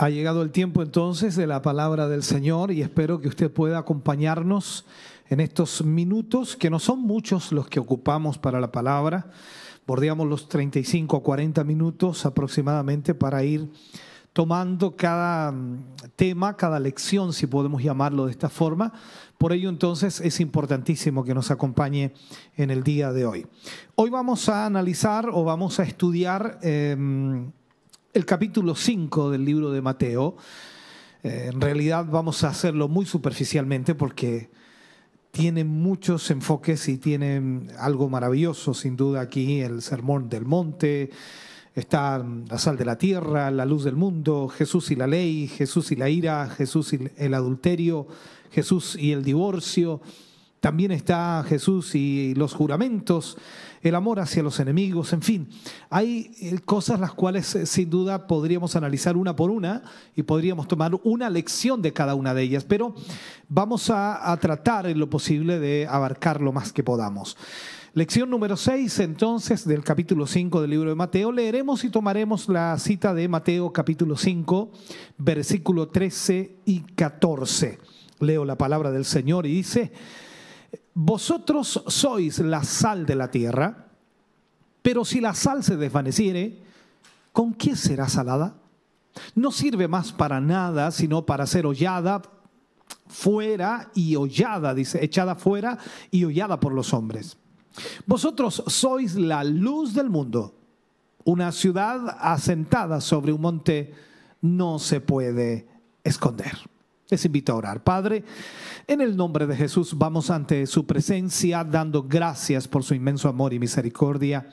Ha llegado el tiempo entonces de la palabra del Señor y espero que usted pueda acompañarnos en estos minutos, que no son muchos los que ocupamos para la palabra. Bordeamos los 35 o 40 minutos aproximadamente para ir tomando cada mm, tema, cada lección, si podemos llamarlo de esta forma. Por ello entonces es importantísimo que nos acompañe en el día de hoy. Hoy vamos a analizar o vamos a estudiar... Eh, el capítulo 5 del libro de Mateo. Eh, en realidad vamos a hacerlo muy superficialmente porque tiene muchos enfoques y tiene algo maravilloso, sin duda, aquí el sermón del monte, está la sal de la tierra, la luz del mundo, Jesús y la ley, Jesús y la ira, Jesús y el adulterio, Jesús y el divorcio. También está Jesús y los juramentos, el amor hacia los enemigos, en fin. Hay eh, cosas las cuales eh, sin duda podríamos analizar una por una y podríamos tomar una lección de cada una de ellas, pero vamos a, tratar en lo posible de abarcar lo más que podamos. Lección número 6 entonces del capítulo 5 del libro de Mateo. Leeremos y tomaremos la cita de Mateo capítulo 5, versículo 13 y 14. Leo la palabra del Señor y dice, vosotros sois la sal de la tierra, pero si la sal se desvaneciere, ¿con qué será salada? No sirve más para nada, sino para ser hollada fuera y hollada, dice, echada fuera y hollada por los hombres. Vosotros sois la luz del mundo. Una ciudad asentada sobre un monte no se puede esconder. Les invito a orar. Padre, en el nombre de Jesús vamos ante su presencia dando gracias por su inmenso amor y misericordia,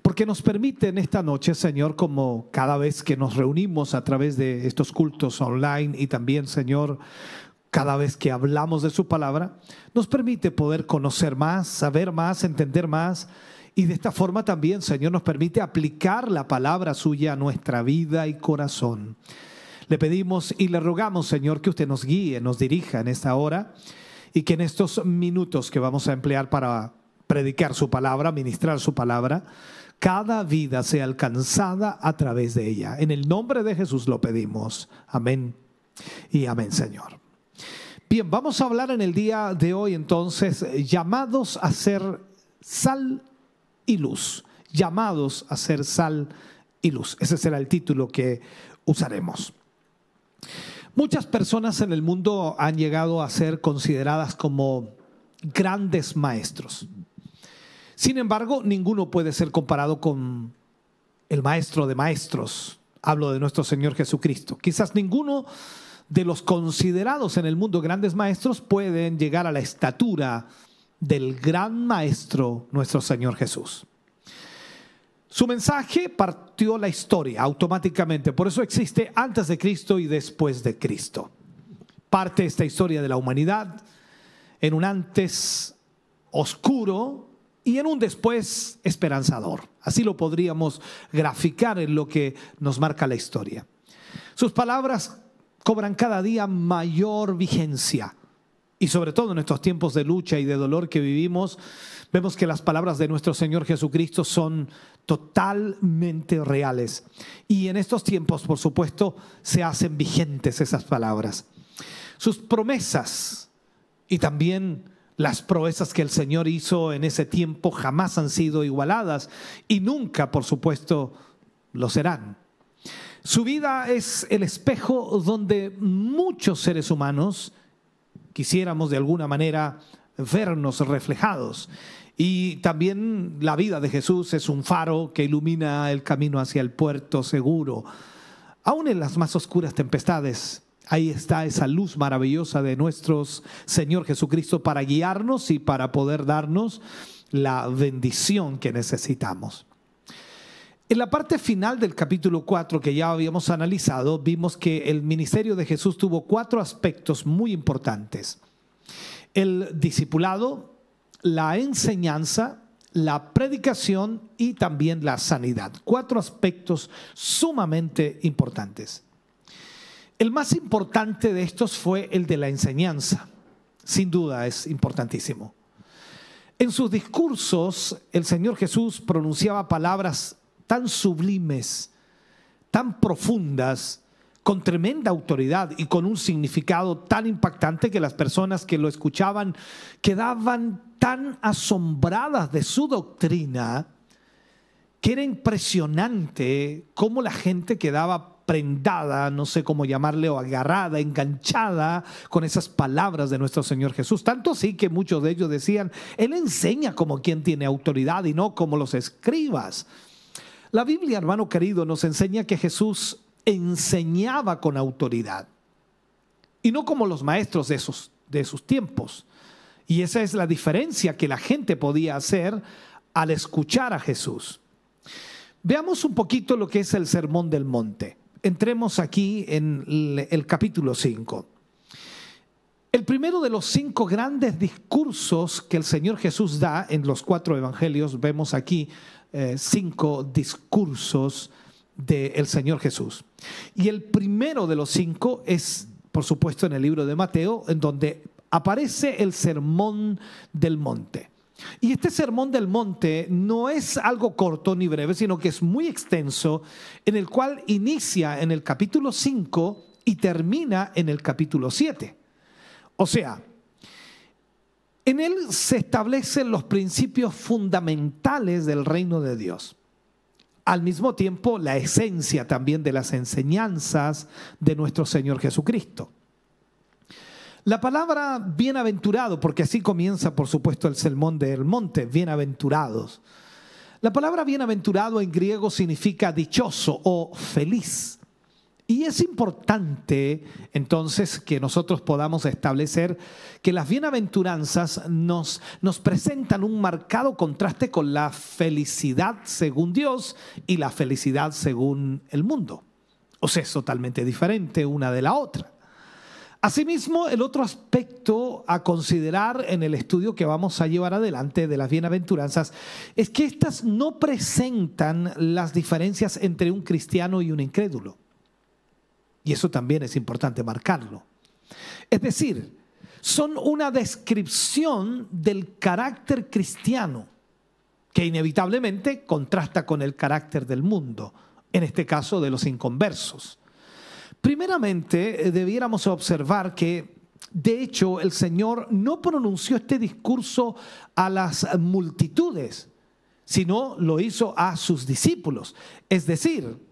porque nos permite en esta noche, Señor, como cada vez que nos reunimos a través de estos cultos online y también, Señor, cada vez que hablamos de su palabra, nos permite poder conocer más, saber más, entender más. Y de esta forma también, Señor, nos permite aplicar la palabra suya a nuestra vida y corazón. Le pedimos y le rogamos, Señor, que usted nos guíe, nos dirija en esta hora y que en estos minutos que vamos a emplear para predicar su palabra, ministrar su palabra, cada vida sea alcanzada a través de ella. En el nombre de Jesús lo pedimos. Amén y amén, Señor. Bien, vamos a hablar en el día de hoy entonces llamados a ser sal y luz. Llamados a ser sal y luz. Ese será el título que usaremos. Muchas personas en el mundo han llegado a ser consideradas como grandes maestros. Sin embargo, ninguno puede ser comparado con el maestro de maestros. Hablo de nuestro Señor Jesucristo. Quizás ninguno de los considerados en el mundo grandes maestros pueden llegar a la estatura del gran maestro, nuestro Señor Jesús. Su mensaje partió la historia automáticamente, por eso existe antes de Cristo y después de Cristo. Parte esta historia de la humanidad en un antes oscuro y en un después esperanzador. Así lo podríamos graficar en lo que nos marca la historia. Sus palabras cobran cada día mayor vigencia y sobre todo en estos tiempos de lucha y de dolor que vivimos, vemos que las palabras de nuestro Señor Jesucristo son totalmente reales. Y en estos tiempos, por supuesto, se hacen vigentes esas palabras. Sus promesas y también las proezas que el Señor hizo en ese tiempo jamás han sido igualadas y nunca, por supuesto, lo serán. Su vida es el espejo donde muchos seres humanos quisiéramos de alguna manera vernos reflejados. Y también la vida de Jesús es un faro que ilumina el camino hacia el puerto seguro. Aún en las más oscuras tempestades, ahí está esa luz maravillosa de nuestro Señor Jesucristo para guiarnos y para poder darnos la bendición que necesitamos. En la parte final del capítulo 4 que ya habíamos analizado, vimos que el ministerio de Jesús tuvo cuatro aspectos muy importantes. El discipulado, la enseñanza, la predicación y también la sanidad. Cuatro aspectos sumamente importantes. El más importante de estos fue el de la enseñanza. Sin duda es importantísimo. En sus discursos, el Señor Jesús pronunciaba palabras tan sublimes, tan profundas, con tremenda autoridad y con un significado tan impactante que las personas que lo escuchaban quedaban tan asombradas de su doctrina que era impresionante cómo la gente quedaba prendada, no sé cómo llamarle, o agarrada, enganchada con esas palabras de nuestro Señor Jesús. Tanto así que muchos de ellos decían, Él enseña como quien tiene autoridad y no como los escribas. La Biblia, hermano querido, nos enseña que Jesús enseñaba con autoridad y no como los maestros de esos, de sus tiempos. Y esa es la diferencia que la gente podía hacer al escuchar a Jesús. Veamos un poquito lo que es el Sermón del Monte. Entremos aquí en el capítulo 5. El primero de los cinco grandes discursos que el Señor Jesús da en los cuatro evangelios, vemos aquí eh, cinco discursos del Señor Jesús. Y el primero de los cinco es, por supuesto, en el libro de Mateo, en donde aparece el sermón del monte. Y este sermón del monte no es algo corto ni breve, sino que es muy extenso, en el cual inicia en el capítulo 5 y termina en el capítulo 7. O sea, en él se establecen los principios fundamentales del reino de Dios. Al mismo tiempo, la esencia también de las enseñanzas de nuestro Señor Jesucristo. La palabra bienaventurado, porque así comienza por supuesto el sermón del monte, bienaventurados. La palabra bienaventurado en griego significa dichoso o feliz. Y es importante entonces que nosotros podamos establecer que las bienaventuranzas nos, presentan un marcado contraste con la felicidad según Dios y la felicidad según el mundo. O sea, es totalmente diferente una de la otra. Asimismo, el otro aspecto a considerar en el estudio que vamos a llevar adelante de las bienaventuranzas es que éstas no presentan las diferencias entre un cristiano y un incrédulo. Y eso también es importante marcarlo. Es decir, son una descripción del carácter cristiano que inevitablemente contrasta con el carácter del mundo, en este caso de los inconversos. Primeramente, eh, debiéramos observar que, de hecho, el Señor no pronunció este discurso a las multitudes, sino lo hizo a sus discípulos, es decir,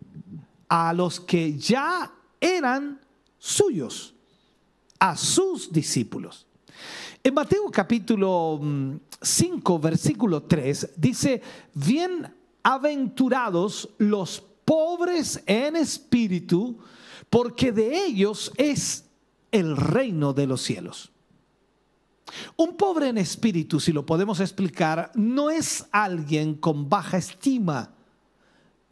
a los que ya eran suyos, a sus discípulos. En Mateo capítulo 5, mm, versículo 3, dice, bienaventurados los pobres en espíritu, porque de ellos es el reino de los cielos. Un pobre en espíritu, si lo podemos explicar, no es alguien con baja estima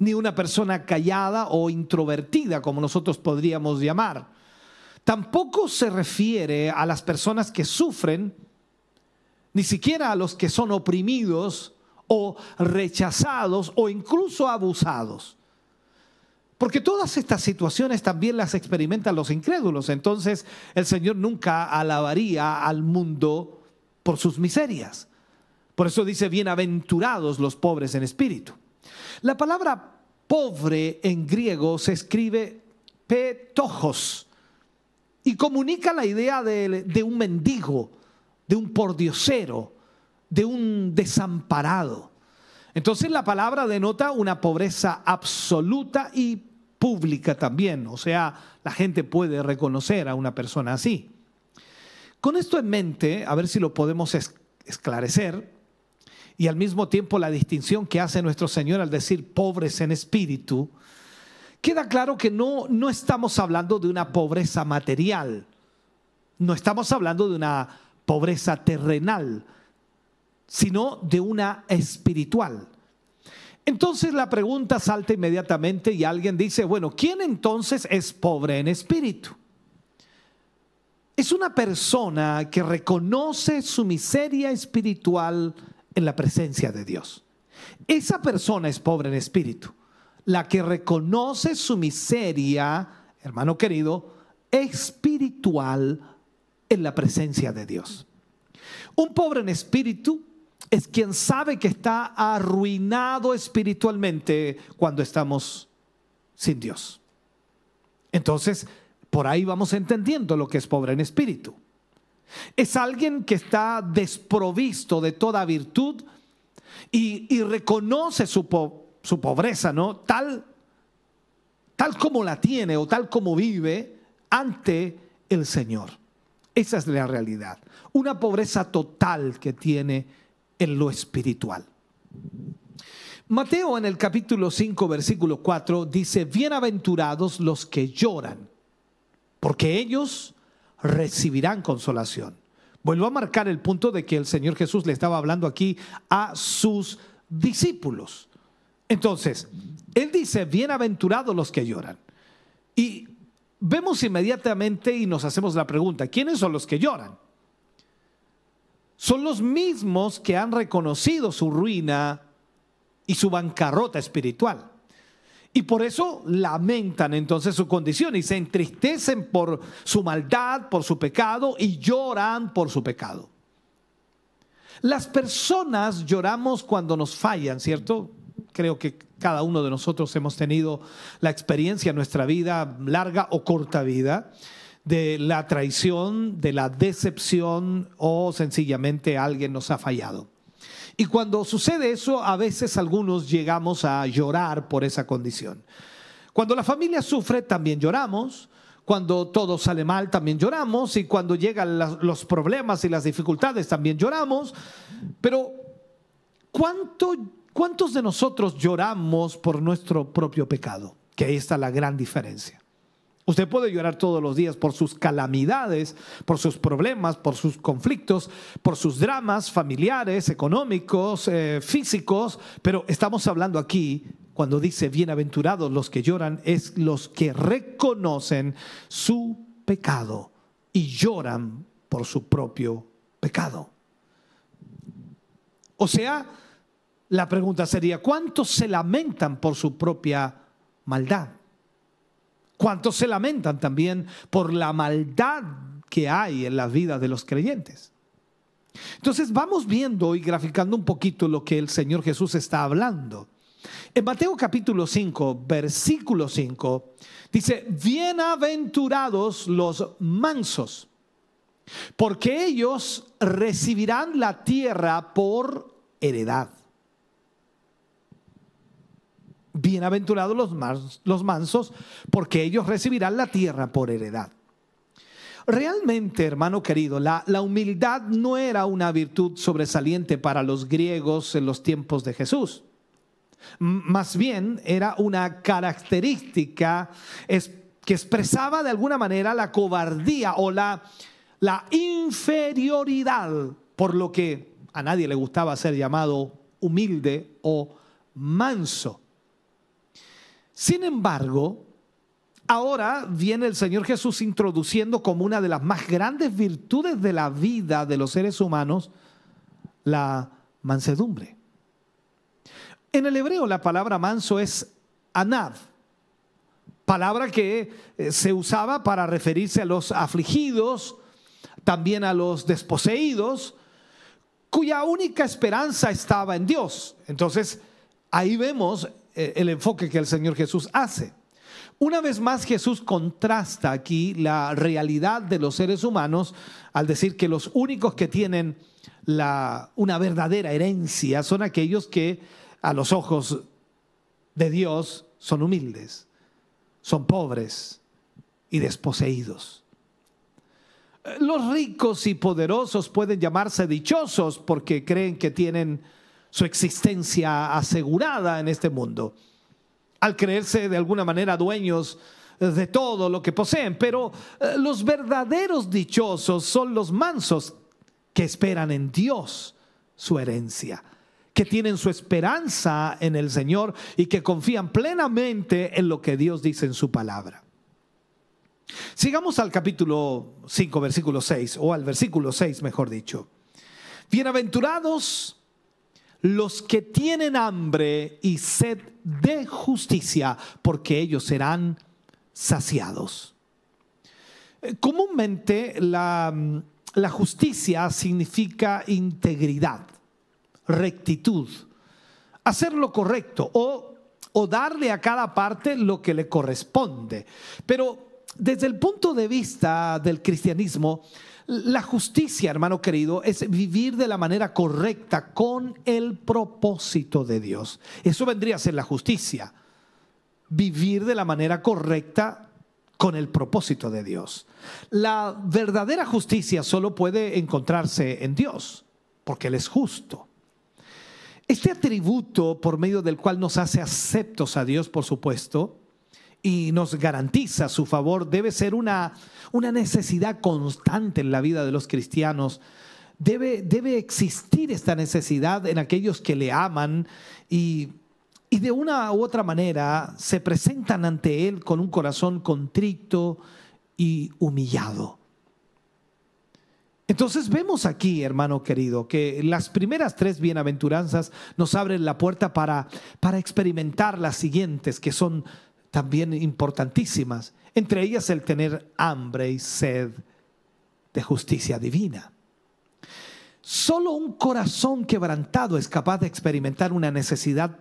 ni una persona callada o introvertida, como nosotros podríamos llamar. Tampoco se refiere a las personas que sufren, ni siquiera a los que son oprimidos o rechazados o incluso abusados. Porque todas estas situaciones también las experimentan los incrédulos. Entonces el Señor nunca alabaría al mundo por sus miserias. Por eso dice, bienaventurados los pobres en espíritu. La palabra pobre en griego se escribe petojos y comunica la idea de, de un mendigo, de un pordiosero, de un desamparado. Entonces la palabra denota una pobreza absoluta y pública también, o sea, la gente puede reconocer a una persona así. Con esto en mente, a ver si lo podemos esclarecer, y al mismo tiempo la distinción que hace nuestro Señor al decir pobres en espíritu, queda claro que no, no estamos hablando de una pobreza material, no estamos hablando de una pobreza terrenal, sino de una espiritual. Entonces la pregunta salta inmediatamente y alguien dice, bueno, ¿quién entonces es pobre en espíritu? Es una persona que reconoce su miseria espiritual en la presencia de Dios. Esa persona es pobre en espíritu. La que reconoce su miseria, hermano querido, espiritual en la presencia de Dios. Un pobre en espíritu es quien sabe que está arruinado espiritualmente cuando estamos sin Dios. Entonces, por ahí vamos entendiendo lo que es pobre en espíritu. Es alguien que está desprovisto de toda virtud y, reconoce su, su, pobreza, ¿no? Tal, tal como la tiene o tal como vive ante el Señor. Esa es la realidad. Una pobreza total que tiene en lo espiritual. Mateo en el capítulo 5, versículo 4 dice, bienaventurados los que lloran, porque ellos recibirán consolación. Vuelvo a marcar el punto de que el Señor Jesús le estaba hablando aquí a sus discípulos. Entonces, Él dice, bienaventurados los que lloran. Y vemos inmediatamente y nos hacemos la pregunta, ¿quiénes son los que lloran? Son los mismos que han reconocido su ruina y su bancarrota espiritual. Y por eso lamentan entonces su condición y se entristecen por su maldad, por su pecado y lloran por su pecado. Las personas lloramos cuando nos fallan, ¿cierto? Creo que cada uno de nosotros hemos tenido la experiencia en nuestra vida, larga o corta vida, de la traición, de la decepción o sencillamente alguien nos ha fallado. Y cuando sucede eso, a veces algunos llegamos a llorar por esa condición. Cuando la familia sufre, también lloramos. Cuando todo sale mal, también lloramos. Y cuando llegan los problemas y las dificultades, también lloramos. Pero, ¿cuánto, ¿cuántos de nosotros lloramos por nuestro propio pecado? Que ahí está la gran diferencia. Usted puede llorar todos los días por sus calamidades, por sus problemas, por sus conflictos, por sus dramas familiares, económicos, eh, físicos, pero estamos hablando aquí, cuando dice bienaventurados los que lloran, es los que reconocen su pecado y lloran por su propio pecado. O sea, la pregunta sería, ¿cuántos se lamentan por su propia maldad? ¿Cuántos se lamentan también por la maldad que hay en la vida de los creyentes? Entonces vamos viendo y graficando un poquito lo que el Señor Jesús está hablando. En Mateo capítulo 5, versículo 5, dice, bienaventurados los mansos, porque ellos recibirán la tierra por heredad. Bienaventurados los, mansos, porque ellos recibirán la tierra por heredad. Realmente, hermano querido, la, humildad no era una virtud sobresaliente para los griegos en los tiempos de Jesús. Más bien era una característica que expresaba de alguna manera la cobardía o la inferioridad, por lo que a nadie le gustaba ser llamado humilde o manso. Sin embargo, ahora viene el Señor Jesús introduciendo como una de las más grandes virtudes de la vida de los seres humanos la mansedumbre. En el hebreo la palabra manso es anav, palabra que eh, se usaba para referirse a los afligidos, también a los desposeídos, cuya única esperanza estaba en Dios. Entonces, ahí vemos el enfoque que el Señor Jesús hace. Una vez más Jesús contrasta aquí la realidad de los seres humanos al decir que los únicos que tienen la, una verdadera herencia son aquellos que a los ojos de Dios son humildes, son pobres y desposeídos. Los ricos y poderosos pueden llamarse dichosos porque creen que tienen su existencia asegurada en este mundo, al creerse de alguna manera dueños de todo lo que poseen. Pero eh, los verdaderos dichosos son los mansos que esperan en Dios su herencia, que tienen su esperanza en el Señor y que confían plenamente en lo que Dios dice en su palabra. Sigamos al capítulo 5, versículo 6, o al versículo 6, mejor dicho. Bienaventurados los que tienen hambre y sed de justicia, porque ellos serán saciados. Eh, comúnmente la, la justicia significa integridad, rectitud, hacer lo correcto o darle a cada parte lo que le corresponde. Pero desde el punto de vista del cristianismo, la justicia, hermano querido, es vivir de la manera correcta con el propósito de Dios. Eso vendría a ser la justicia. Vivir de la manera correcta con el propósito de Dios. La verdadera justicia solo puede encontrarse en Dios, porque Él es justo. Este atributo por medio del cual nos hace aceptos a Dios, por supuesto, y nos garantiza su favor debe ser una, una necesidad constante en la vida de los cristianos. Debe, debe existir esta necesidad en aquellos que le aman y, y de una u otra manera se presentan ante Él con un corazón contrito y humillado. Entonces vemos aquí, hermano querido, que las primeras tres bienaventuranzas nos abren la puerta para, para experimentar las siguientes, que son también importantísimas, entre ellas el tener hambre y sed de justicia divina. Solo un corazón quebrantado es capaz de experimentar una necesidad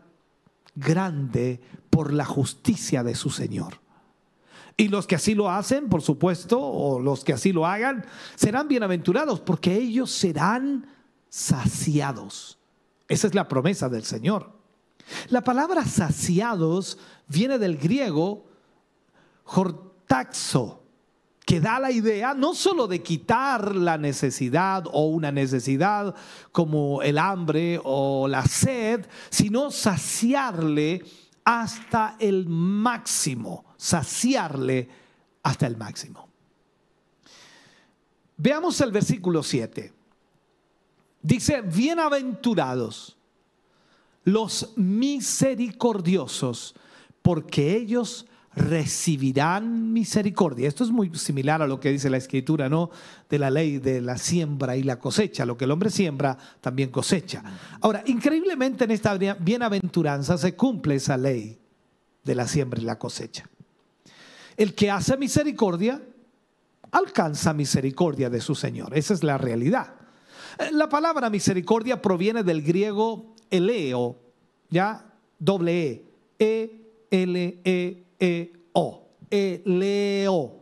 grande por la justicia de su Señor. Y los que así lo hacen, por supuesto, o los que así lo hagan, serán bienaventurados porque ellos serán saciados. Esa es la promesa del Señor. La palabra saciados viene del griego hortaxo, que da la idea no solo de quitar la necesidad o una necesidad como el hambre o la sed, sino saciarle hasta el máximo, saciarle hasta el máximo. Veamos el versículo 7. Dice, bienaventurados los misericordiosos, porque ellos recibirán misericordia. Esto es muy similar a lo que dice la escritura, ¿no? De la ley de la siembra y la cosecha. Lo que el hombre siembra, también cosecha. Ahora, increíblemente en esta bienaventuranza se cumple esa ley de la siembra y la cosecha. El que hace misericordia, alcanza misericordia de su Señor. Esa es la realidad. La palabra misericordia proviene del griego eleo, ¿ya? Doble E, E-L-E-E-O, eleo,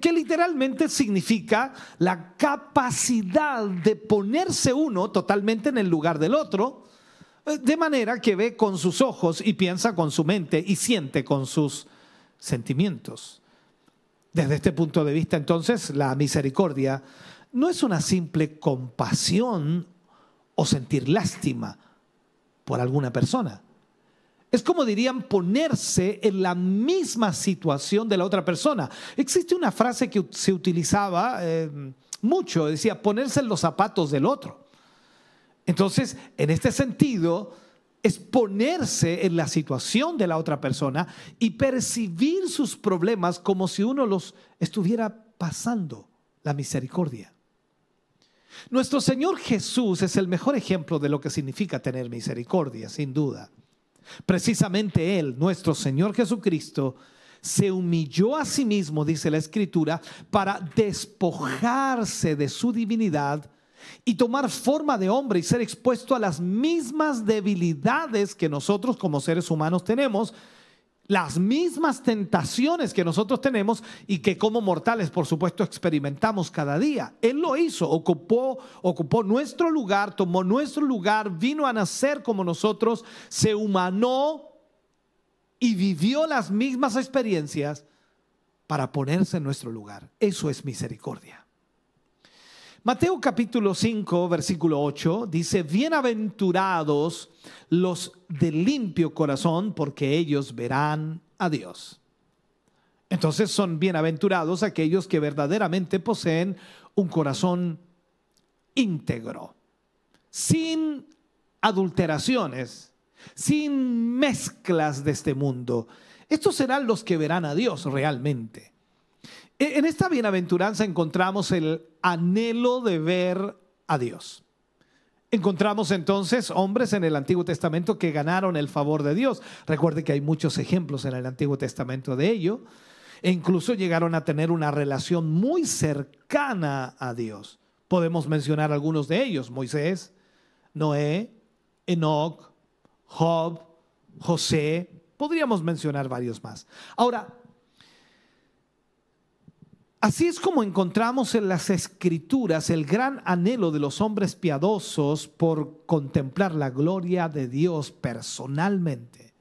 que literalmente significa la capacidad de ponerse uno totalmente en el lugar del otro, de manera que ve con sus ojos y piensa con su mente y siente con sus sentimientos. Desde este punto de vista, entonces, la misericordia no es una simple compasión o sentir lástima por alguna persona. Es como dirían ponerse en la misma situación de la otra persona. Existe una frase que se utilizaba eh, mucho, decía ponerse en los zapatos del otro. Entonces, en este sentido, es ponerse en la situación de la otra persona y percibir sus problemas como si uno los estuviera pasando, la misericordia. Nuestro Señor Jesús es el mejor ejemplo de lo que significa tener misericordia, sin duda. Precisamente Él, nuestro Señor Jesucristo, se humilló a sí mismo, dice la Escritura, para despojarse de su divinidad y tomar forma de hombre y ser expuesto a las mismas debilidades que nosotros como seres humanos tenemos las mismas tentaciones que nosotros tenemos y que como mortales, por supuesto, experimentamos cada día. Él lo hizo, ocupó, ocupó nuestro lugar, tomó nuestro lugar, vino a nacer como nosotros, se humanó y vivió las mismas experiencias para ponerse en nuestro lugar. Eso es misericordia. Mateo capítulo 5, versículo 8 dice, bienaventurados los de limpio corazón, porque ellos verán a Dios. Entonces son bienaventurados aquellos que verdaderamente poseen un corazón íntegro, sin adulteraciones, sin mezclas de este mundo. Estos serán los que verán a Dios realmente. E, en esta bienaventuranza encontramos el anhelo de ver a Dios. Encontramos entonces hombres en el Antiguo Testamento que ganaron el favor de Dios. Recuerde que hay muchos ejemplos en el Antiguo Testamento de ello. E incluso llegaron a tener una relación muy cercana a Dios. Podemos mencionar algunos de ellos. Moisés, Noé, Enoch, Job, José. Podríamos mencionar varios más. Ahora, Así es como encontramos en las escrituras el gran anhelo de los hombres piadosos por contemplar la gloria de Dios personalmente.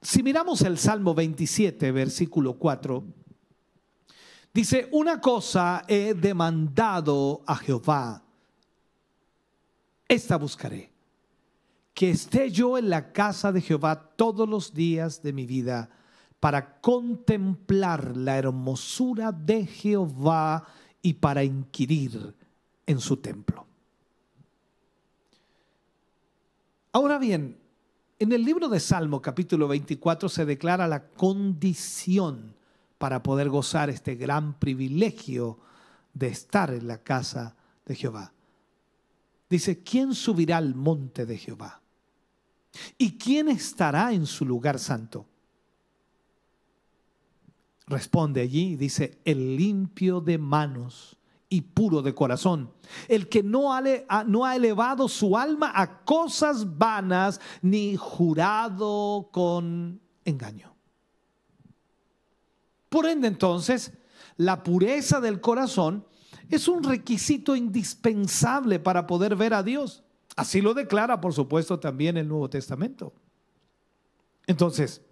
Si miramos el Salmo 27, versículo 4, dice, una cosa he demandado a Jehová, esta buscaré, que esté yo en la casa de Jehová todos los días de mi vida para contemplar la hermosura de Jehová y para inquirir en su templo. Ahora bien, en el libro de Salmo capítulo 24 se declara la condición para poder gozar este gran privilegio de estar en la casa de Jehová. Dice, ¿quién subirá al monte de Jehová? ¿Y quién estará en su lugar santo? Responde allí, dice, el limpio de manos y puro de corazón, el que no ha, no ha elevado su alma a cosas vanas ni jurado con engaño. Por ende entonces, la pureza del corazón es un requisito indispensable para poder ver a Dios. Así lo declara, por supuesto, también el Nuevo Testamento. Entonces,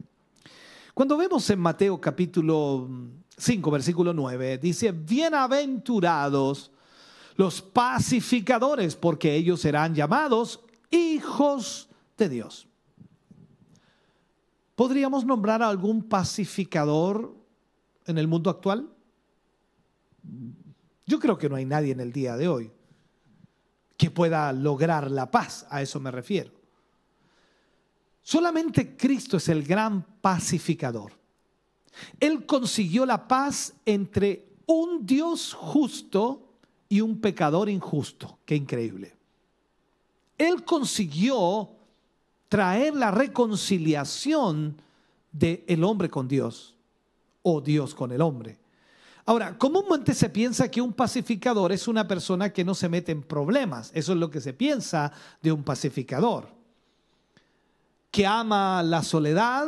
cuando vemos en Mateo capítulo 5, versículo 9, dice, bienaventurados los pacificadores, porque ellos serán llamados hijos de Dios. ¿Podríamos nombrar a algún pacificador en el mundo actual? Yo creo que no hay nadie en el día de hoy que pueda lograr la paz, a eso me refiero. Solamente Cristo es el gran pacificador. Él consiguió la paz entre un Dios justo y un pecador injusto. Qué increíble. Él consiguió traer la reconciliación del hombre con Dios o Dios con el hombre. Ahora, comúnmente se piensa que un pacificador es una persona que no se mete en problemas. Eso es lo que se piensa de un pacificador que ama la soledad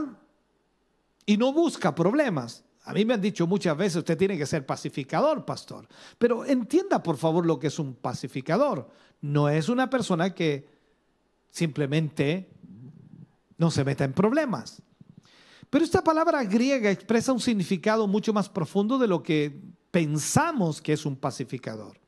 y no busca problemas. A mí me han dicho muchas veces, usted tiene que ser pacificador, pastor. Pero entienda por favor lo que es un pacificador. No es una persona que simplemente no se meta en problemas. Pero esta palabra griega expresa un significado mucho más profundo de lo que pensamos que es un pacificador.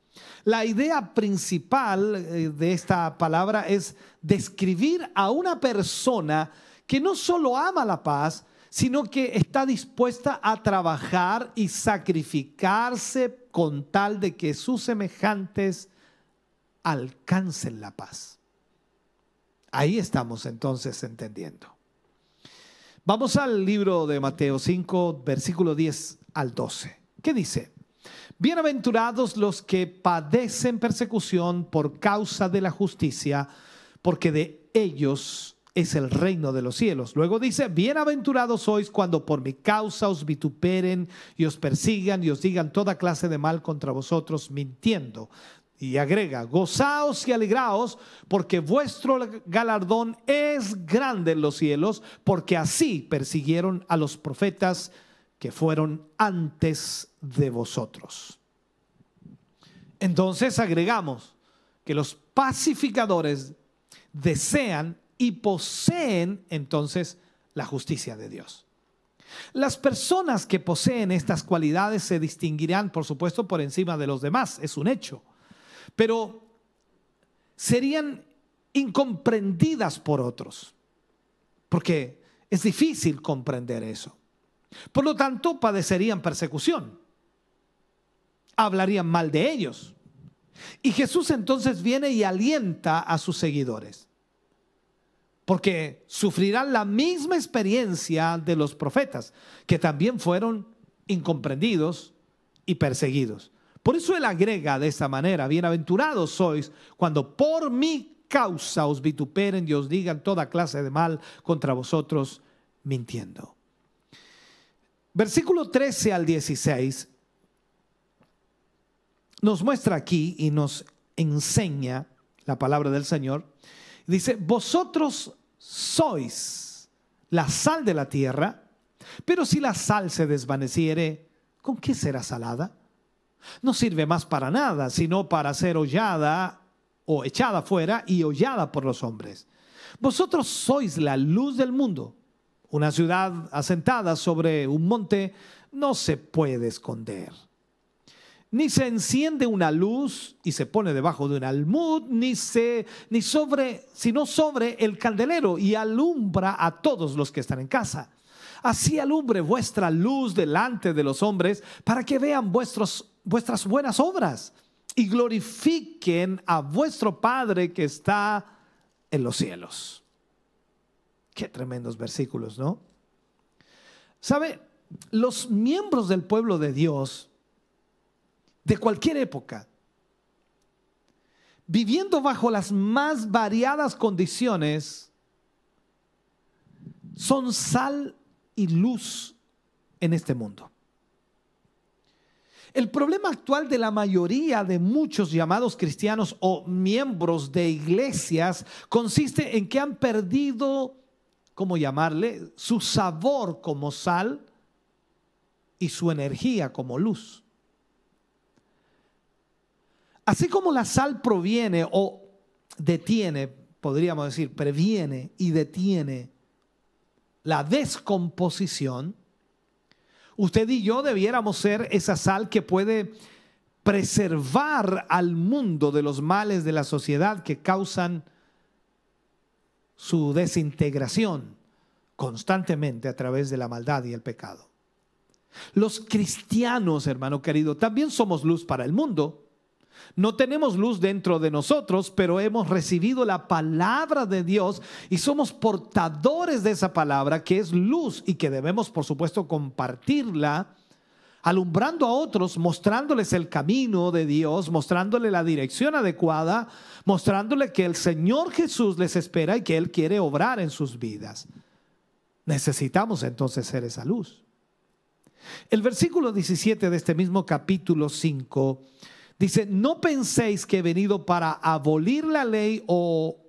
La idea principal eh, de esta palabra es describir a una persona que no solo ama la paz, sino que está dispuesta a trabajar y sacrificarse con tal de que sus semejantes alcancen la paz. Ahí estamos entonces entendiendo. Vamos al libro de Mateo 5, versículo 10 al 12. ¿Qué dice? Bienaventurados los que padecen persecución por causa de la justicia, porque de ellos es el reino de los cielos. Luego dice, bienaventurados sois cuando por mi causa os vituperen y os persigan y os digan toda clase de mal contra vosotros, mintiendo. Y agrega, gozaos y alegraos, porque vuestro galardón es grande en los cielos, porque así persiguieron a los profetas que fueron antes de vosotros. Entonces agregamos que los pacificadores desean y poseen entonces la justicia de Dios. Las personas que poseen estas cualidades se distinguirán, por supuesto, por encima de los demás, es un hecho, pero serían incomprendidas por otros, porque es difícil comprender eso. Por lo tanto, padecerían persecución. Hablarían mal de ellos. Y Jesús entonces viene y alienta a sus seguidores, porque sufrirán la misma experiencia de los profetas, que también fueron incomprendidos y perseguidos. Por eso él agrega de esta manera, bienaventurados sois cuando por mi causa os vituperen y os digan toda clase de mal contra vosotros mintiendo. Versículo 13 al 16 nos muestra aquí y nos enseña la palabra del Señor. Dice, vosotros sois la sal de la tierra, pero si la sal se desvaneciere, ¿con qué será salada? No sirve más para nada, sino para ser hollada o echada fuera y hollada por los hombres. Vosotros sois la luz del mundo. Una ciudad asentada sobre un monte no se puede esconder ni se enciende una luz y se pone debajo de un almud, ni se ni sobre, sino sobre el candelero y alumbra a todos los que están en casa. Así alumbre vuestra luz delante de los hombres para que vean vuestros, vuestras buenas obras y glorifiquen a vuestro Padre que está en los cielos. Qué tremendos versículos, ¿no? ¿Sabe? Los miembros del pueblo de Dios de cualquier época, viviendo bajo las más variadas condiciones, son sal y luz en este mundo. El problema actual de la mayoría de muchos llamados cristianos o miembros de iglesias consiste en que han perdido, ¿cómo llamarle?, su sabor como sal y su energía como luz. Así como la sal proviene o detiene, podríamos decir, previene y detiene la descomposición, usted y yo debiéramos ser esa sal que puede preservar al mundo de los males de la sociedad que causan su desintegración constantemente a través de la maldad y el pecado. Los cristianos, hermano querido, también somos luz para el mundo no tenemos luz dentro de nosotros, pero hemos recibido la palabra de Dios y somos portadores de esa palabra que es luz y que debemos, por supuesto, compartirla alumbrando a otros, mostrándoles el camino de Dios, mostrándole la dirección adecuada, mostrándole que el Señor Jesús les espera y que Él quiere obrar en sus vidas. Necesitamos entonces ser esa luz. El versículo 17 de este mismo capítulo 5 Dice, no penséis que he venido para abolir la ley o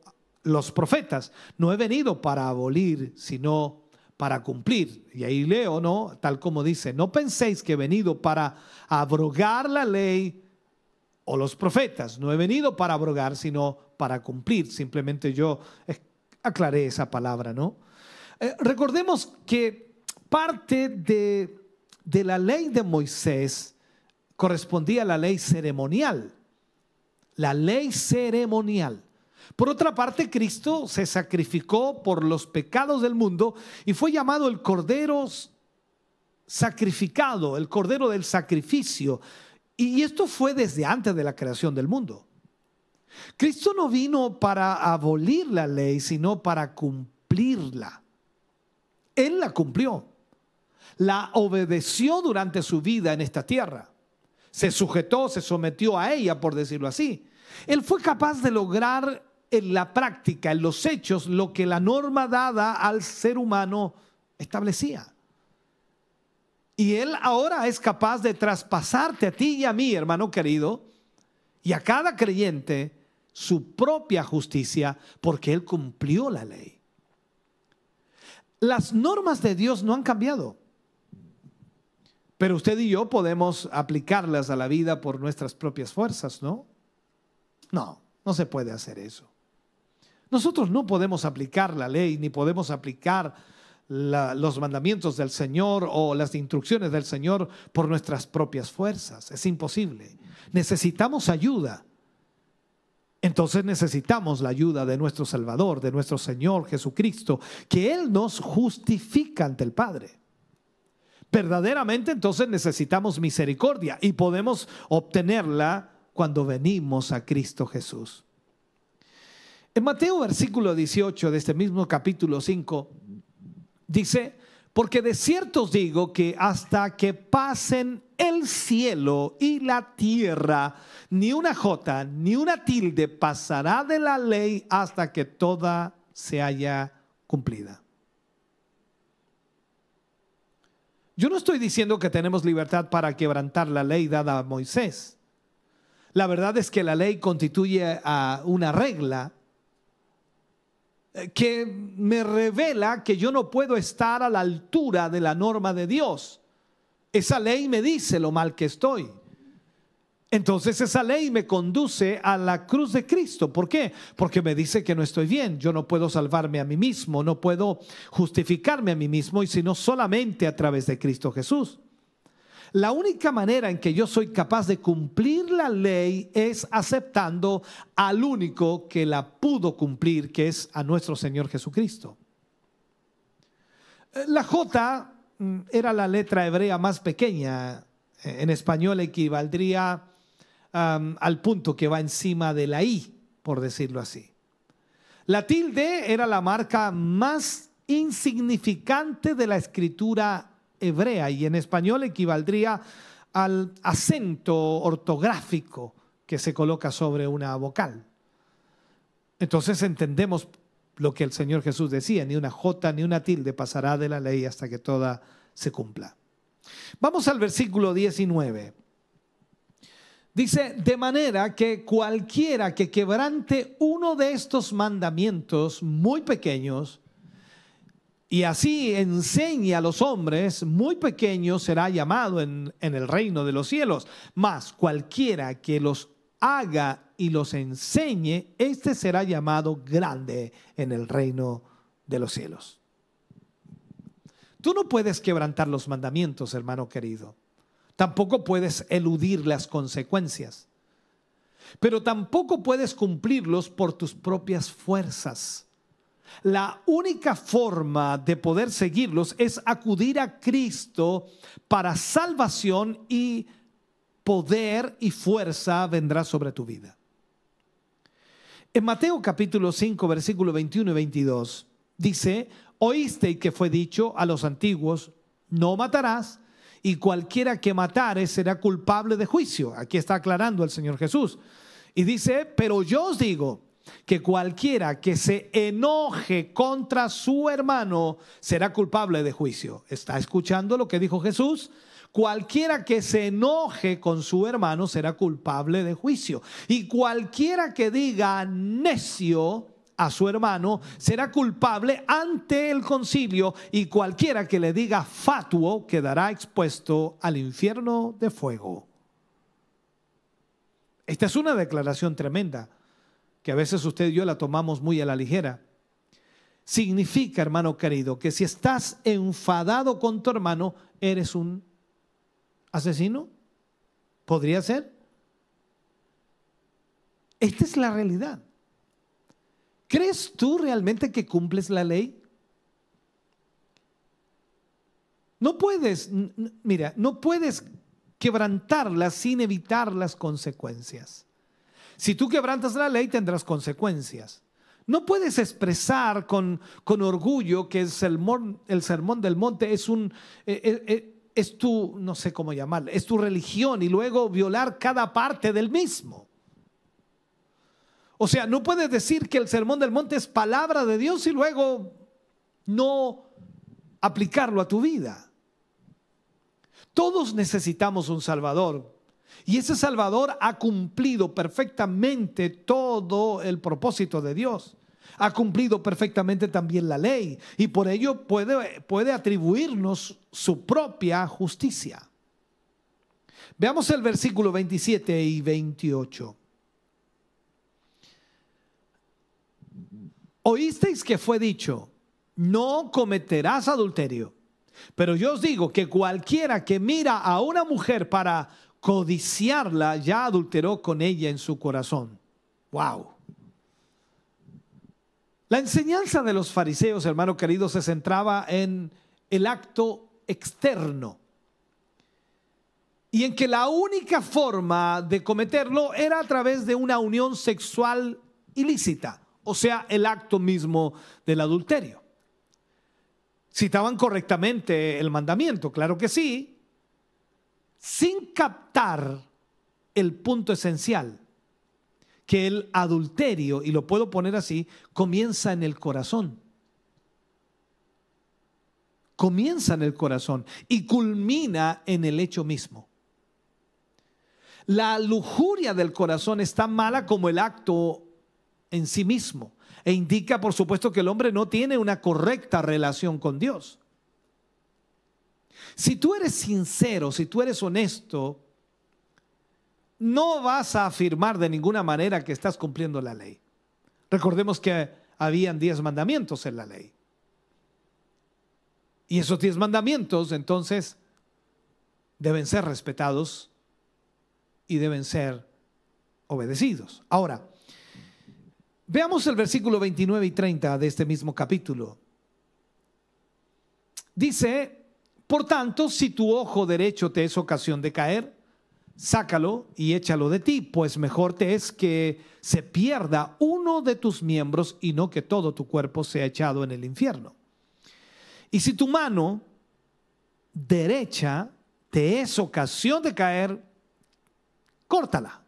los profetas. No he venido para abolir, sino para cumplir. Y ahí leo, ¿no? Tal como dice, no penséis que he venido para abrogar la ley o los profetas. No he venido para abrogar, sino para cumplir. Simplemente yo aclaré esa palabra, ¿no? Eh, recordemos que parte de, de la ley de Moisés correspondía a la ley ceremonial. La ley ceremonial. Por otra parte, Cristo se sacrificó por los pecados del mundo y fue llamado el Cordero sacrificado, el Cordero del sacrificio. Y esto fue desde antes de la creación del mundo. Cristo no vino para abolir la ley, sino para cumplirla. Él la cumplió. La obedeció durante su vida en esta tierra se sujetó, se sometió a ella, por decirlo así. Él fue capaz de lograr en la práctica, en los hechos, lo que la norma dada al ser humano establecía. Y Él ahora es capaz de traspasarte a ti y a mí, hermano querido, y a cada creyente su propia justicia, porque Él cumplió la ley. Las normas de Dios no han cambiado. Pero usted y yo podemos aplicarlas a la vida por nuestras propias fuerzas, ¿no? No, no se puede hacer eso. Nosotros no podemos aplicar la ley ni podemos aplicar los mandamientos del Señor o las instrucciones del Señor por nuestras propias fuerzas. Es imposible. Necesitamos ayuda. Entonces necesitamos la ayuda de nuestro Salvador, de nuestro Señor Jesucristo, que Él nos justifica ante el Padre verdaderamente entonces necesitamos misericordia y podemos obtenerla cuando venimos a Cristo Jesús. En Mateo versículo 18 de este mismo capítulo 5 dice, porque de cierto os digo que hasta que pasen el cielo y la tierra, ni una jota ni una tilde pasará de la ley hasta que toda se haya cumplida. Yo no estoy diciendo que tenemos libertad para quebrantar la ley dada a Moisés. La verdad es que la ley constituye a una regla que me revela que yo no puedo estar a la altura de la norma de Dios. Esa ley me dice lo mal que estoy. Entonces esa ley me conduce a la cruz de Cristo. ¿Por qué? Porque me dice que no estoy bien. Yo no puedo salvarme a mí mismo, no puedo justificarme a mí mismo, y sino solamente a través de Cristo Jesús. La única manera en que yo soy capaz de cumplir la ley es aceptando al único que la pudo cumplir, que es a nuestro Señor Jesucristo. La J mm, era la letra hebrea más pequeña. En español equivaldría al punto que va encima de la I, por decirlo así. La tilde era la marca más insignificante de la escritura hebrea y en español equivaldría al acento ortográfico que se coloca sobre una vocal. Entonces entendemos lo que el Señor Jesús decía, ni una jota ni una tilde pasará de la ley hasta que toda se cumpla. Vamos al versículo 19. Dice, de manera que cualquiera que quebrante uno de estos mandamientos muy pequeños, y así enseña a los hombres, muy pequeños será llamado en, en, el reino de los cielos. Mas cualquiera que los haga y los enseñe, este será llamado grande en el reino de los cielos. Tú no puedes quebrantar los mandamientos, hermano querido. Tampoco puedes eludir las consecuencias. Pero tampoco puedes cumplirlos por tus propias fuerzas. La única forma de poder seguirlos es acudir a Cristo para salvación y poder y fuerza vendrá sobre tu vida. En Mateo capítulo 5, versículo 21 y 22, dice, oíste que fue dicho a los antiguos, no matarás, y cualquiera que matare será culpable de juicio. Aquí está aclarando el Señor Jesús. Y dice, pero yo os digo, que cualquiera que se enoje contra su hermano será culpable de juicio. ¿Está escuchando lo que dijo Jesús? Cualquiera que se enoje con su hermano será culpable de juicio. Y cualquiera que diga necio a su hermano será culpable ante el concilio. Y cualquiera que le diga fatuo quedará expuesto al infierno de fuego. Esta es una declaración tremenda que a veces usted y yo la tomamos muy a la ligera. Significa, hermano querido, que si estás enfadado con tu hermano, eres un asesino. ¿Podría ser? Esta es la realidad. ¿Crees tú realmente que cumples la ley? No puedes, mira, no puedes quebrantarla sin evitar las consecuencias. Si tú quebrantas la ley tendrás consecuencias. No puedes expresar con, con orgullo que el sermón, el sermón del monte es un... Eh, eh, eh, es tu, no sé cómo llamarlo, es tu religión y luego violar cada parte del mismo. O sea, no puedes decir que el sermón del monte es palabra de Dios y luego no aplicarlo a tu vida. Todos necesitamos un Salvador. Y ese Salvador ha cumplido perfectamente todo el propósito de Dios. Ha cumplido perfectamente también la ley y por ello puede, puede atribuirnos su propia justicia. Veamos el versículo 27 y 28. Oísteis que fue dicho, no cometerás adulterio. Pero yo os digo que cualquiera que mira a una mujer para codiciarla, ya adulteró con ella en su corazón. Wow. La enseñanza de los fariseos, hermano querido, se centraba en el acto externo. y en que la única forma de cometerlo era a través de una unión sexual ilícita, o sea, el acto mismo del adulterio. Citaban correctamente el mandamiento, claro que sí, sin captar el punto esencial, que el adulterio, y lo puedo poner así, comienza en el corazón. Comienza en el corazón y culmina en el hecho mismo. La lujuria del corazón es tan mala como el acto en sí mismo e indica, por supuesto, que el hombre no tiene una correcta relación con Dios. Si tú eres sincero, si tú eres honesto, no vas a afirmar de ninguna manera que estás cumpliendo la ley. Recordemos que habían diez mandamientos en la ley. Y esos diez mandamientos entonces deben ser respetados y deben ser obedecidos. Ahora, veamos el versículo 29 y 30 de este mismo capítulo. Dice, por tanto, si tu ojo derecho te es ocasión de caer, sácalo y échalo de ti, pues mejor te es que se pierda uno de tus miembros y no que todo tu cuerpo sea echado en el infierno. Y si tu mano derecha te es ocasión de caer, córtala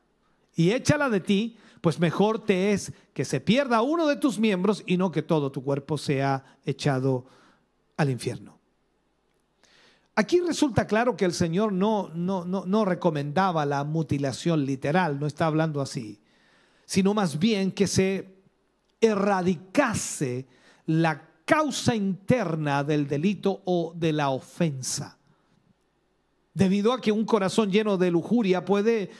y échala de ti, pues mejor te es que se pierda uno de tus miembros y no que todo tu cuerpo sea echado al infierno. Aquí resulta claro que el Señor no, no, no, no recomendaba la mutilación literal, no está hablando así, sino más bien que se erradicase la causa interna del delito o de la ofensa. Debido a que un corazón lleno de lujuria puede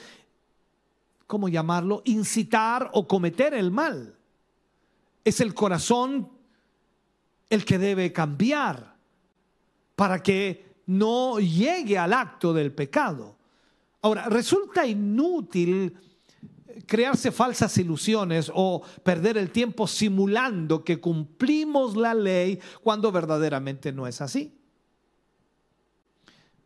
¿cómo llamarlo? Incitar o cometer el mal. Es el corazón el que debe cambiar para que no llegue al acto del pecado. Ahora, resulta inútil crearse falsas ilusiones o perder el tiempo simulando que cumplimos la ley cuando verdaderamente no es así.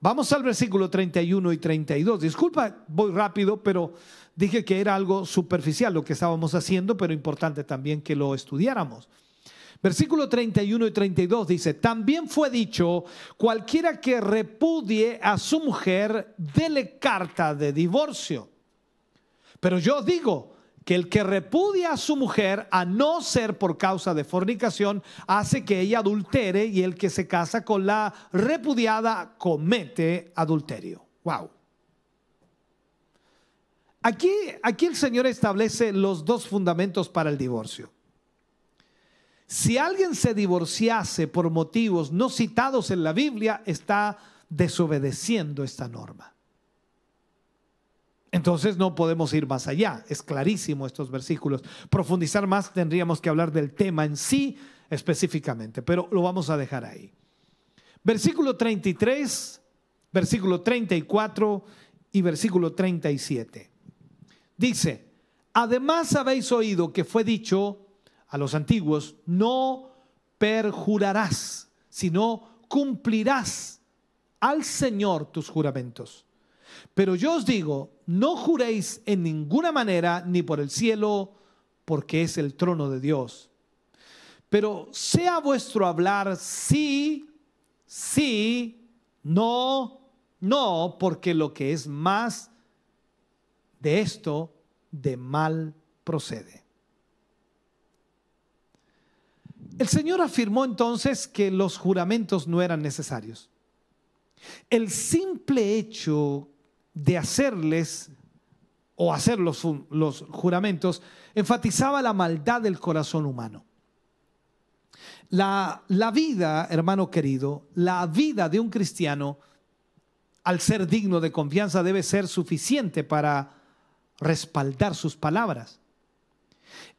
Vamos al versículo 31 y 32. Disculpa, voy rápido, pero dije que era algo superficial lo que estábamos haciendo, pero importante también que lo estudiáramos. Versículo 31 y 32 dice, también fue dicho, cualquiera que repudie a su mujer, dele carta de divorcio. Pero yo digo, que el que repudia a su mujer, a no ser por causa de fornicación, hace que ella adultere y el que se casa con la repudiada comete adulterio. Wow. Aquí, aquí el Señor establece los dos fundamentos para el divorcio. Si alguien se divorciase por motivos no citados en la Biblia, está desobedeciendo esta norma. Entonces no podemos ir más allá, es clarísimo estos versículos. Profundizar más tendríamos que hablar del tema en sí específicamente, pero lo vamos a dejar ahí. Versículo 33, versículo 34 y versículo 37. Dice, además habéis oído que fue dicho a los antiguos, no perjurarás, sino cumplirás al Señor tus juramentos. Pero yo os digo, no juréis en ninguna manera, ni por el cielo, porque es el trono de Dios. Pero sea vuestro hablar sí, sí, no, no, porque lo que es más de esto, de mal procede. El Señor afirmó entonces que los juramentos no eran necesarios. El simple hecho de hacerles o hacer los, juramentos, enfatizaba la maldad del corazón humano. La vida, hermano querido, la vida de un cristiano, al ser digno de confianza, debe ser suficiente para respaldar sus palabras.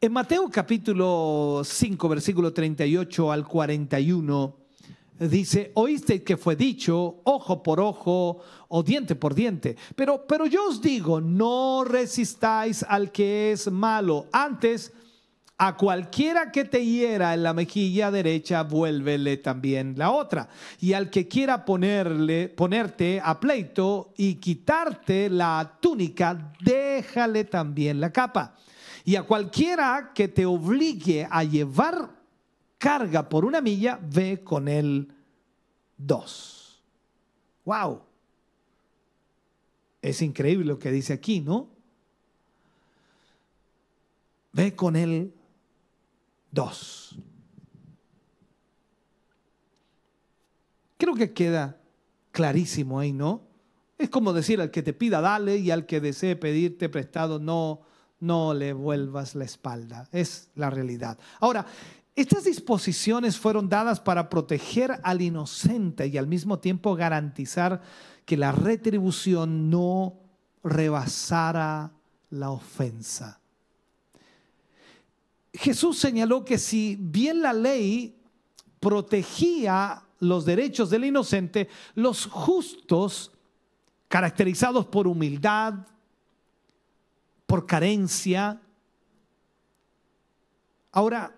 En Mateo capítulo 5, versículo 38 al 41, dice, oíste que fue dicho, ojo por ojo o diente por diente. Pero, pero yo os digo, no resistáis al que es malo. Antes, a cualquiera que te hiera en la mejilla derecha, vuélvele también la otra. Y al que quiera ponerle, ponerte a pleito y quitarte la túnica, déjale también la capa. Y a cualquiera que te obligue a llevar carga por una milla, ve con él dos. ¡Wow! Es increíble lo que dice aquí, ¿no? Ve con él dos. Creo que queda clarísimo ahí, ¿no? Es como decir al que te pida dale y al que desee pedirte prestado no no le vuelvas la espalda. Es la realidad. Ahora, estas disposiciones fueron dadas para proteger al inocente y al mismo tiempo garantizar que la retribución no rebasara la ofensa. Jesús señaló que si bien la ley protegía los derechos del inocente, los justos, caracterizados por humildad, por carencia, ahora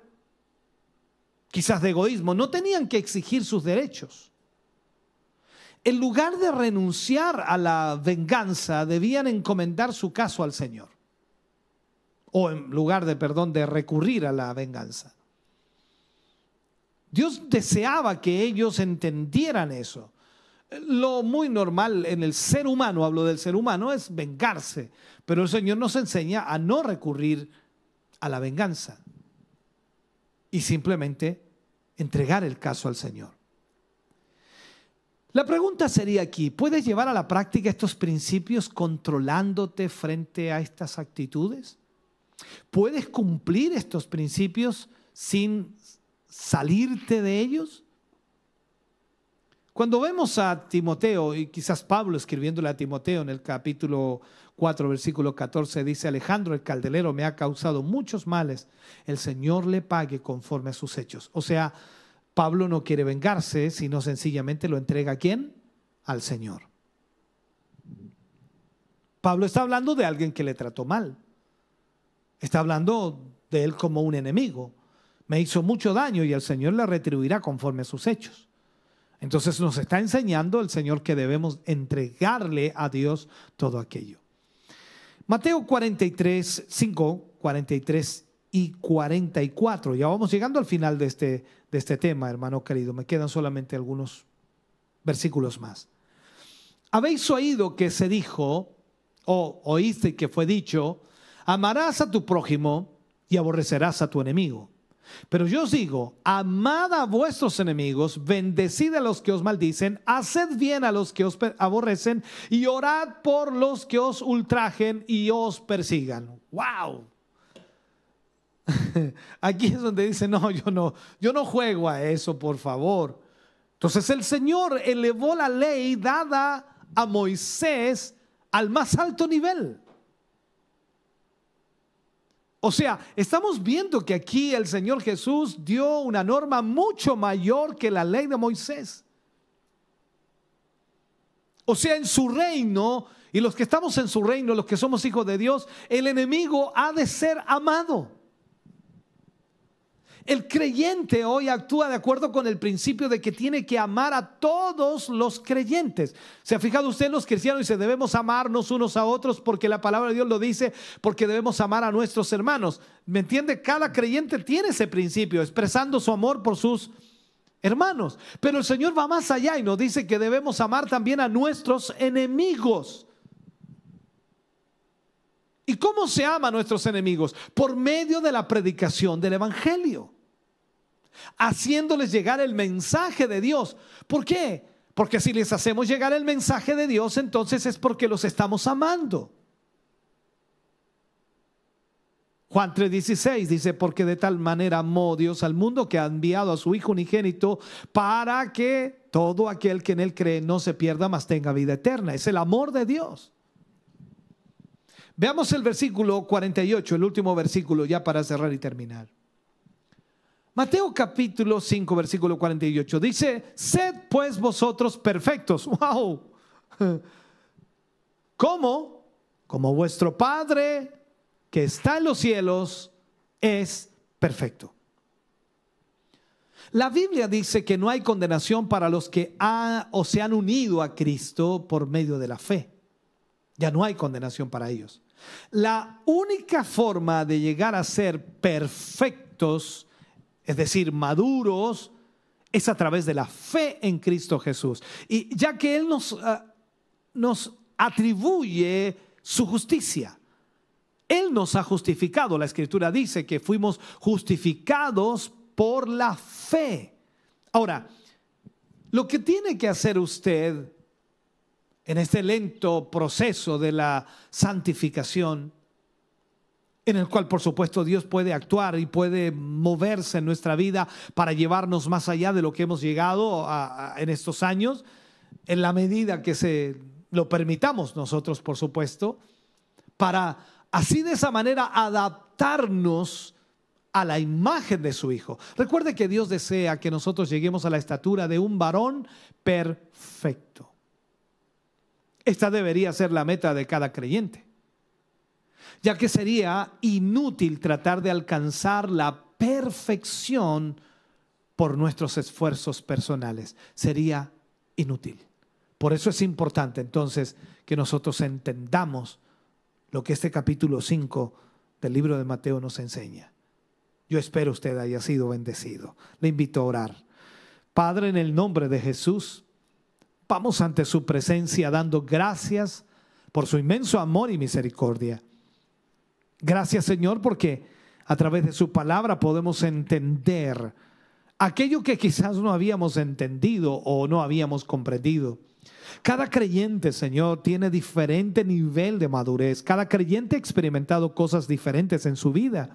quizás de egoísmo, no tenían que exigir sus derechos. En lugar de renunciar a la venganza, debían encomendar su caso al Señor o en lugar de, perdón, de recurrir a la venganza. Dios deseaba que ellos entendieran eso. Lo muy normal en el ser humano, hablo del ser humano, es vengarse, pero el Señor nos enseña a no recurrir a la venganza y simplemente entregar el caso al Señor. La pregunta sería aquí, ¿puedes llevar a la práctica estos principios controlándote frente a estas actitudes? ¿Puedes cumplir estos principios sin salirte de ellos? Cuando vemos a Timoteo, y quizás Pablo escribiéndole a Timoteo en el capítulo 4, versículo 14, dice, Alejandro el caldelero me ha causado muchos males, el Señor le pague conforme a sus hechos. O sea, Pablo no quiere vengarse, sino sencillamente lo entrega a quién? Al Señor. Pablo está hablando de alguien que le trató mal. Está hablando de él como un enemigo. Me hizo mucho daño y el Señor le retribuirá conforme a sus hechos. Entonces nos está enseñando el Señor que debemos entregarle a Dios todo aquello. Mateo 43, 5, 43 y 44. Ya vamos llegando al final de este, de este tema, hermano querido. Me quedan solamente algunos versículos más. Habéis oído que se dijo, o oíste que fue dicho, Amarás a tu prójimo y aborrecerás a tu enemigo. Pero yo os digo, amad a vuestros enemigos, bendecid a los que os maldicen, haced bien a los que os aborrecen y orad por los que os ultrajen y os persigan. ¡Wow! Aquí es donde dice, no, yo no, yo no juego a eso, por favor. Entonces el Señor elevó la ley dada a Moisés al más alto nivel. O sea, estamos viendo que aquí el Señor Jesús dio una norma mucho mayor que la ley de Moisés. O sea, en su reino, y los que estamos en su reino, los que somos hijos de Dios, el enemigo ha de ser amado. El creyente hoy actúa de acuerdo con el principio de que tiene que amar a todos los creyentes. ¿Se ha fijado usted los cristianos dice debemos amarnos unos a otros porque la palabra de Dios lo dice, porque debemos amar a nuestros hermanos? ¿Me entiende? Cada creyente tiene ese principio, expresando su amor por sus hermanos. Pero el Señor va más allá y nos dice que debemos amar también a nuestros enemigos. ¿Y cómo se ama a nuestros enemigos? Por medio de la predicación del Evangelio. Haciéndoles llegar el mensaje de Dios. ¿Por qué? Porque si les hacemos llegar el mensaje de Dios, entonces es porque los estamos amando. Juan 3:16 dice, porque de tal manera amó Dios al mundo que ha enviado a su Hijo unigénito para que todo aquel que en él cree no se pierda, mas tenga vida eterna. Es el amor de Dios. Veamos el versículo 48, el último versículo ya para cerrar y terminar. Mateo capítulo 5, versículo 48 dice, sed pues vosotros perfectos. ¡Wow! ¿Cómo? Como vuestro Padre que está en los cielos es perfecto. La Biblia dice que no hay condenación para los que han o se han unido a Cristo por medio de la fe. Ya no hay condenación para ellos. La única forma de llegar a ser perfectos, es decir, maduros, es a través de la fe en Cristo Jesús. Y ya que Él nos, ah, nos atribuye su justicia. Él nos ha justificado. La escritura dice que fuimos justificados por la fe. Ahora, lo que tiene que hacer usted en este lento proceso de la santificación, en el cual por supuesto Dios puede actuar y puede moverse en nuestra vida para llevarnos más allá de lo que hemos llegado en estos años, en la medida que se lo permitamos nosotros, por supuesto, para así de esa manera adaptarnos a la imagen de su Hijo. Recuerde que Dios desea que nosotros lleguemos a la estatura de un varón perfecto. Esta debería ser la meta de cada creyente, ya que sería inútil tratar de alcanzar la perfección por nuestros esfuerzos personales. Sería inútil. Por eso es importante entonces que nosotros entendamos lo que este capítulo 5 del libro de Mateo nos enseña. Yo espero usted haya sido bendecido. Le invito a orar. Padre, en el nombre de Jesús, vamos ante su presencia dando gracias por su inmenso amor y misericordia. Gracias Señor porque a través de su palabra podemos entender aquello que quizás no habíamos entendido o no habíamos comprendido. Cada creyente, Señor, tiene diferente nivel de madurez. Cada creyente ha experimentado cosas diferentes en su vida.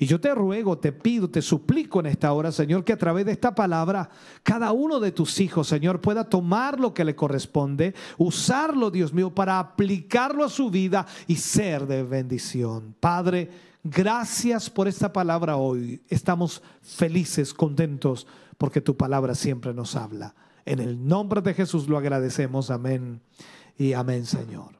Y yo te ruego, te pido, te suplico en esta hora, Señor, que a través de esta palabra cada uno de tus hijos, Señor, pueda tomar lo que le corresponde, usarlo, Dios mío, para aplicarlo a su vida y ser de bendición. Padre, gracias por esta palabra hoy. Estamos felices, contentos, porque tu palabra siempre nos habla. En el nombre de Jesús lo agradecemos. Amén y amén, Señor.